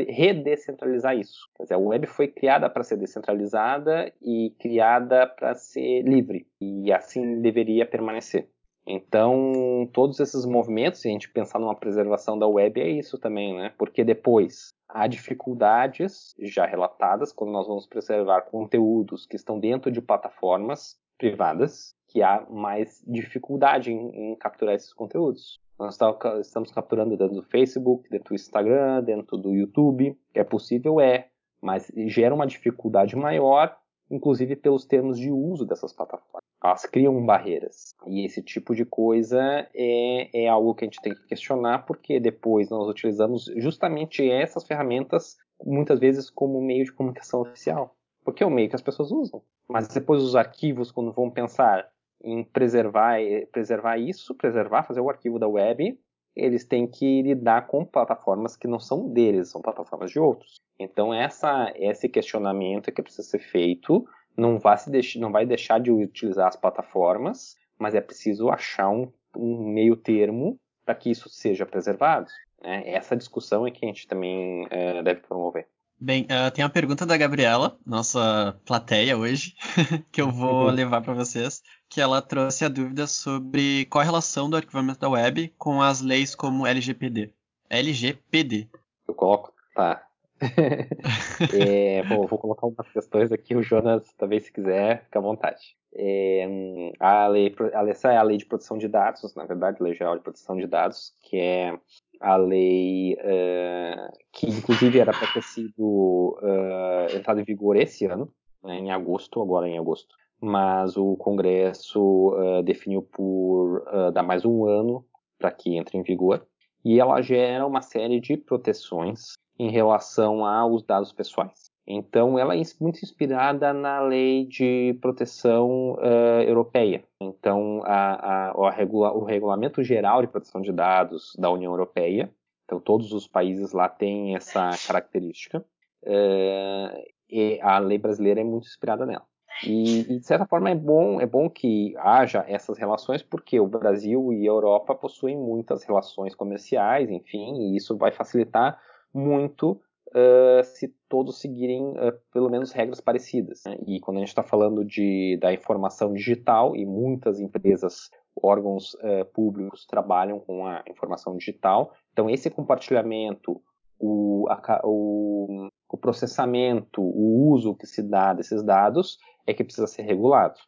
redescentralizar isso. Quer dizer, a web foi criada para ser descentralizada e criada para ser livre. E assim deveria permanecer. Então, todos esses movimentos, se a gente pensar numa preservação da web, é isso também, né? Porque depois há dificuldades já relatadas quando nós vamos preservar conteúdos que estão dentro de plataformas privadas, que há mais dificuldade em, em capturar esses conteúdos. Nós estamos capturando dentro do Facebook, dentro do Instagram, dentro do YouTube. É possível? É, mas gera uma dificuldade maior, inclusive pelos termos de uso dessas plataformas elas criam barreiras. E esse tipo de coisa é, é algo que a gente tem que questionar, porque depois nós utilizamos justamente essas ferramentas, muitas vezes, como meio de comunicação oficial. Porque é o meio que as pessoas usam. Mas depois os arquivos, quando vão pensar em preservar, preservar isso, preservar, fazer o arquivo da web, eles têm que lidar com plataformas que não são deles, são plataformas de outros. Então essa, esse questionamento é que precisa ser feito não vai, se deixar, não vai deixar de utilizar as plataformas, mas é preciso achar um, um meio termo para que isso seja preservado. Né? Essa discussão é que a gente também é, deve promover. Bem, uh, tem uma pergunta da Gabriela, nossa plateia hoje, que eu vou uhum. levar para vocês, que ela trouxe a dúvida sobre qual a relação do arquivamento da web com as leis como LGPD. LGPD. Eu coloco, tá. é, bom, vou colocar umas questões aqui, o Jonas também, se quiser, fica à vontade. É, a, lei, essa é a lei de proteção de dados, na verdade, lei geral de proteção de dados, que é a lei uh, que inclusive era para ter sido uh, entrado em vigor esse ano, né, em agosto, agora em agosto, mas o Congresso uh, definiu por dar mais um ano para que entre em vigor, e ela gera uma série de proteções em relação aos dados pessoais. Então, ela é muito inspirada na lei de proteção uh, europeia. Então, a, a, regula, o regulamento geral de proteção de dados da União Europeia. Então, todos os países lá têm essa característica. Uh, e a lei brasileira é muito inspirada nela. E, e, de certa forma é bom, é bom que haja essas relações, porque o Brasil e a Europa possuem muitas relações comerciais, enfim, e isso vai facilitar muito uh, se todos seguirem uh, pelo menos regras parecidas. Né? E quando a gente está falando de, da informação digital, e muitas empresas, órgãos uh, públicos trabalham com a informação digital, então esse compartilhamento, o, a, o, o processamento, o uso que se dá desses dados é que precisa ser regulado.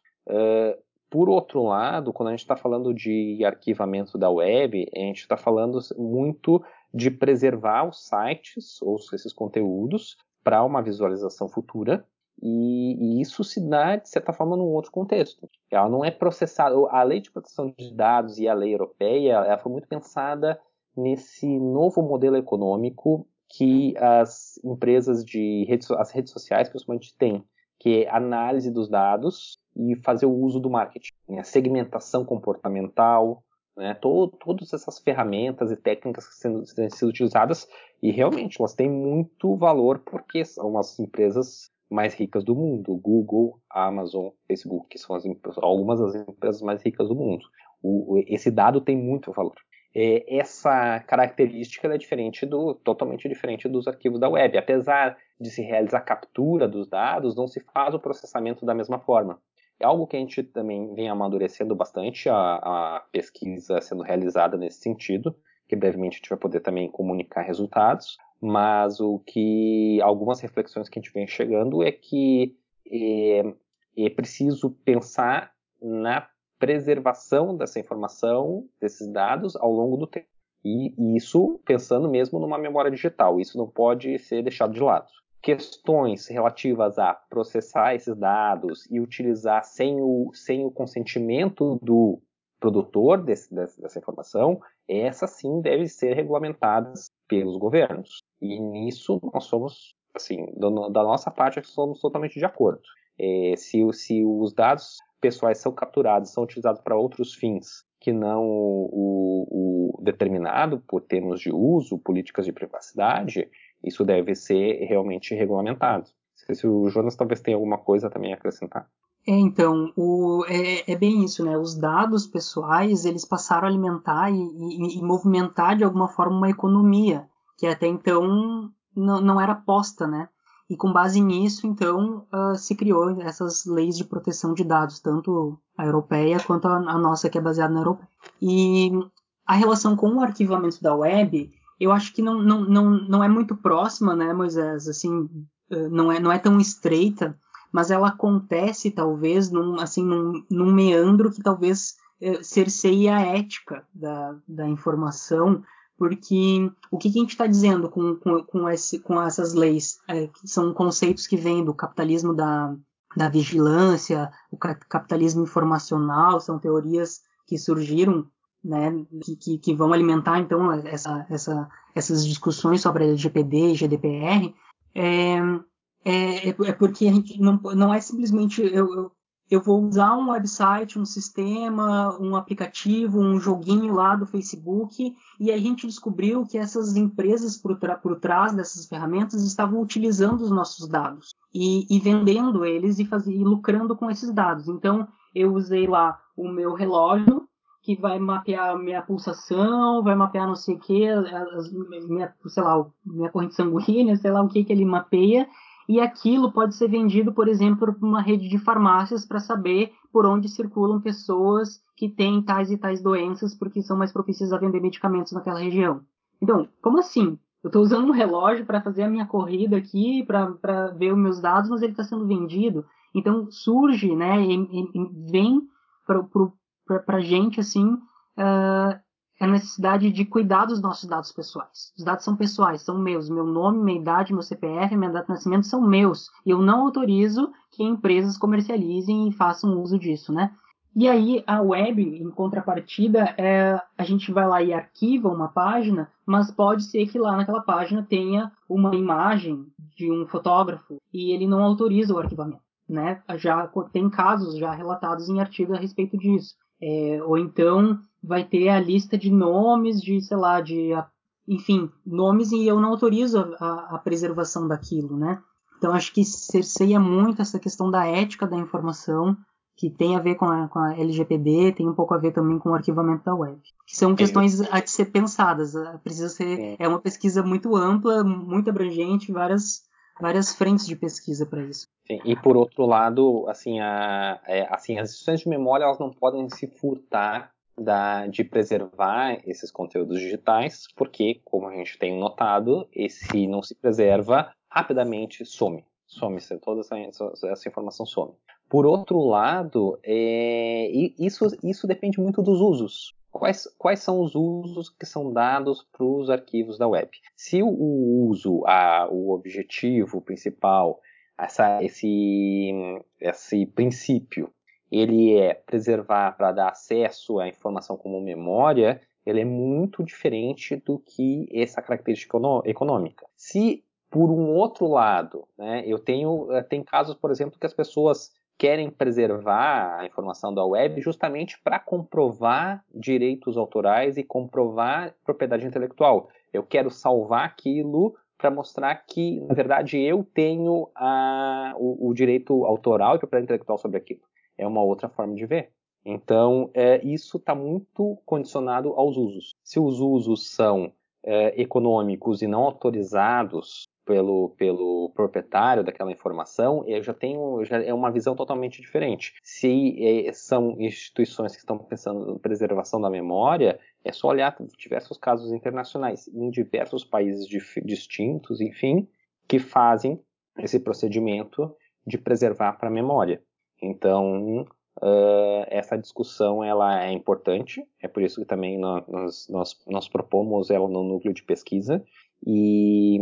Por outro lado, quando a gente está falando de arquivamento da web, a gente está falando muito de preservar os sites ou esses conteúdos para uma visualização futura. E, e, isso se dá, de certa forma, num outro contexto. Ela não é processada. A lei de proteção de dados e a lei europeia ela foi muito pensada nesse novo modelo econômico que as empresas de redes, as redes sociais principalmente têm, que é análise dos dados e fazer o uso do marketing, né? segmentação comportamental, né? Todo, todas essas ferramentas e técnicas que sendo, têm sido utilizadas e realmente elas têm muito valor porque são as empresas mais ricas do mundo, Google, Amazon, Facebook, que são as, algumas das empresas mais ricas do mundo. O, esse dado tem muito valor. É, essa característica é diferente do, totalmente diferente dos arquivos da web. Apesar de se realizar a captura dos dados, não se faz o processamento da mesma forma. É algo que a gente também vem amadurecendo bastante, a, a pesquisa sendo realizada nesse sentido, que brevemente a gente vai poder também comunicar resultados, mas o que algumas reflexões que a gente vem chegando é que é, é preciso pensar na preservação dessa informação, desses dados ao longo do tempo. E isso pensando mesmo numa memória digital, isso não pode ser deixado de lado questões relativas a processar esses dados e utilizar sem o, sem o consentimento do produtor desse, dessa informação, essas sim devem ser regulamentadas pelos governos. E nisso nós somos, assim, da nossa parte, somos totalmente de acordo. É, se, se os dados pessoais são capturados, são utilizados para outros fins que não o, o, determinado por termos de uso, políticas de privacidade, isso deve ser realmente regulamentado. Não sei se o Jonas talvez tenha alguma coisa também a acrescentar. É, então, o, é, é, bem isso, né? Os dados pessoais, eles passaram a alimentar e, e, e, movimentar de alguma forma uma economia, que até então não, não era posta, né? E com base nisso, então, uh, se criou essas leis de proteção de dados, tanto a europeia quanto a, a nossa, que é baseada na europeia. E a relação com o arquivamento da web, eu acho que não, não, não, não é muito próxima, né, Moisés? Assim, eh, não é, não é tão estreita, mas ela acontece, talvez, num, assim, num, num meandro que talvez eh, cerceie a ética da, da informação, porque o que, que a gente está dizendo com, com, com, esse, com essas leis? É, são conceitos que vêm do capitalismo da, da vigilância, o capitalismo informacional, são teorias que surgiram né, que, que, vão alimentar então essa, essa, essas discussões sobre LGPD e GDPR, é, é, é porque a gente não, não é simplesmente eu, eu, eu, vou usar um website, um sistema, um aplicativo, um joguinho lá do Facebook e a gente descobriu que essas empresas por, por trás dessas ferramentas estavam utilizando os nossos dados e, e vendendo eles e, faz, e lucrando com esses dados. Então eu usei lá o meu relógio que vai mapear minha pulsação, vai mapear não sei o que, minha, sei lá, minha corrente sanguínea, sei lá o que que ele mapeia, e aquilo pode ser vendido, por exemplo, para uma rede de farmácias para saber por onde circulam pessoas que têm tais e tais doenças, porque são mais propícias a vender medicamentos naquela região. Então, como assim? Eu estou usando um relógio para fazer a minha corrida aqui, para ver os meus dados, mas ele está sendo vendido. Então surge, né, e, e vem para para gente, assim, uh, é a necessidade de cuidar dos nossos dados pessoais. Os dados são pessoais, são meus. Meu nome, minha idade, meu CPF, minha data de nascimento são meus. E eu não autorizo que empresas comercializem e façam uso disso, né? E aí a web, em contrapartida, é, a gente vai lá e arquiva uma página, mas pode ser que lá naquela página tenha uma imagem de um fotógrafo e ele não autoriza o arquivamento. Né? Já tem casos já relatados em artigo a respeito disso. É, ou então vai ter a lista de nomes de, sei lá, de, enfim, nomes e eu não autorizo a, a preservação daquilo, né? Então acho que cerceia muito essa questão da ética da informação, que tem a ver com a, com a LGPD, tem um pouco a ver também com o arquivamento da web. Que são questões a de ser pensadas. Precisa ser. É uma pesquisa muito ampla, muito abrangente, várias, várias frentes de pesquisa para isso. Sim, e por outro lado, assim, a, é, assim, as instituições de memória elas não podem se furtar da, de preservar esses conteúdos digitais, porque, como a gente tem notado, esse não se preserva, rapidamente some. Some, toda essa, essa informação some. Por outro lado, é, isso, isso depende muito dos usos. Quais, quais são os usos que são dados para os arquivos da web? Se o, uso, a, o objetivo principal, essa, esse, esse princípio ele é preservar para dar acesso à informação como memória, ele é muito diferente do que essa característica econômica. Se por um outro lado, né, eu tenho eh, tem casos, por exemplo, que as pessoas querem preservar a informação da web justamente para comprovar direitos autorais e comprovar propriedade intelectual. Eu quero salvar aquilo para mostrar que, na verdade, eu tenho a, o, o, direito autoral e propriedade intelectual sobre aquilo é uma outra forma de ver. Então, é, isso está muito condicionado aos usos. Se os usos são é, econômicos e não autorizados pelo, pelo proprietário daquela informação, eu já tenho já é uma visão totalmente diferente. Se é, são instituições que estão pensando em preservação da memória, é só olhar diversos casos internacionais em diversos países distintos, enfim, que fazem esse procedimento de preservar para a memória. Então, uh, essa discussão ela é importante, é por isso que também nós, nós, nós propomos ela no núcleo de pesquisa, e,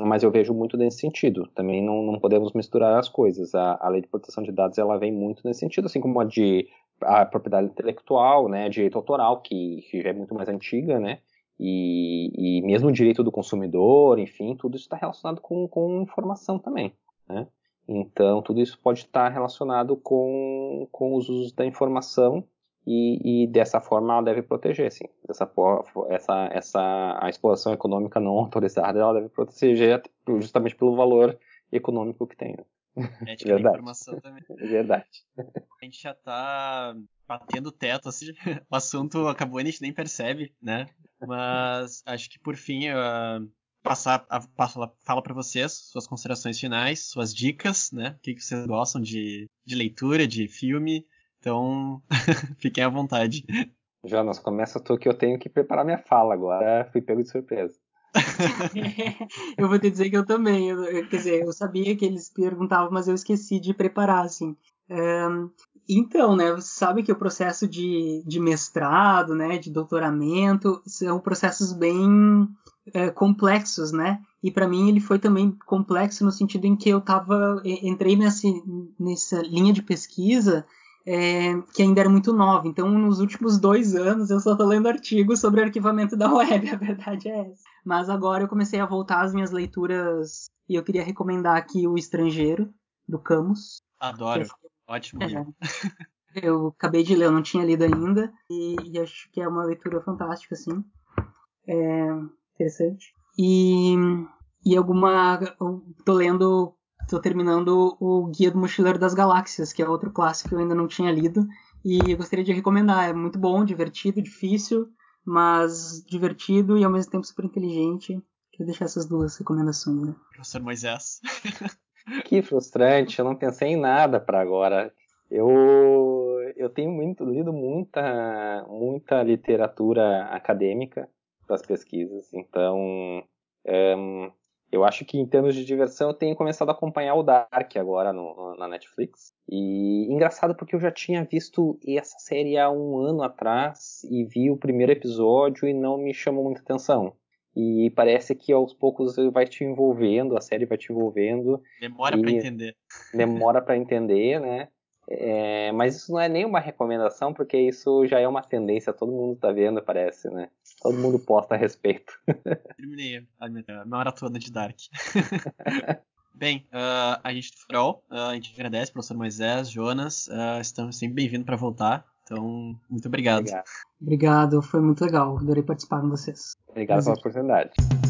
mas eu vejo muito nesse sentido. Também não, não podemos misturar as coisas. A, a, lei de proteção de dados ela vem muito nesse sentido, assim como a de a propriedade intelectual, né, direito autoral, que, que já é muito mais antiga, né, e, e mesmo o direito do consumidor, enfim, tudo isso está relacionado com, com informação também, né. Então, tudo isso pode estar relacionado com, com os usos da informação e, e dessa forma ela deve proteger, sim. Dessa, essa, essa, a exploração econômica não autorizada ela deve proteger justamente pelo valor econômico que tem. Ética Verdade. informação também. Verdade. A gente já está batendo teto, assim, o assunto acabou e a gente nem percebe, né? Mas acho que por fim, uh, passar a, fala, fala para vocês suas considerações finais, suas dicas, né? O que, que vocês gostam de, de leitura, de filme. Então, fiquem à vontade. Jonas, começa tu que eu tenho que preparar minha fala agora. Fui pego de surpresa. eu vou te dizer que eu também. Eu, quer dizer, eu sabia que eles perguntavam, mas eu esqueci de preparar, assim. Um, então, né, você sabe que o processo de, de mestrado, né, de doutoramento, são processos bem é, complexos, né? E para mim ele foi também complexo no sentido em que eu tava, entrei nessa, nessa linha de pesquisa é, que ainda era muito nova. Então, nos últimos dois anos, eu só tô lendo artigos sobre arquivamento da web, a verdade é essa. Mas agora eu comecei a voltar às minhas leituras e eu queria recomendar aqui O Estrangeiro, do Camus. Adoro. Ótimo. É, eu acabei de ler, eu não tinha lido ainda, e, e, acho que é uma leitura fantástica, assim. É interessante. E, e alguma. tô lendo. Tô terminando o Guia do Mochileiro das Galáxias, que é outro clássico que eu ainda não tinha lido. E eu gostaria de recomendar. É muito bom, divertido, difícil, mas divertido e ao mesmo tempo super inteligente. Queria deixar essas duas recomendações, né? Professor Moisés. Que frustrante, eu não pensei em nada para agora. Eu, eu tenho muito, lido muita, muita literatura acadêmica para as pesquisas, então um, eu acho que em termos de diversão eu tenho começado a acompanhar o Dark agora no, na Netflix. E engraçado porque eu já tinha visto essa série há um ano atrás e vi o primeiro episódio e não me chamou muita atenção. E parece que aos poucos vai te envolvendo, a série vai te envolvendo. Demora para entender. Demora para entender, né? É, mas isso não é nenhuma recomendação, porque isso já é uma tendência, todo mundo está vendo, parece, né? Todo mundo posta a respeito. Terminei a minha maratona de Dark. Bem, uh, a gente do Farol, uh, a gente agradece, professor Moisés, Jonas, uh, estamos sempre bem-vindos para voltar. Então, muito obrigado. obrigado. Obrigado, foi muito legal. Adorei participar com vocês. Obrigado Prazer. pela oportunidade.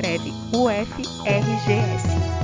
escreve UFRGS.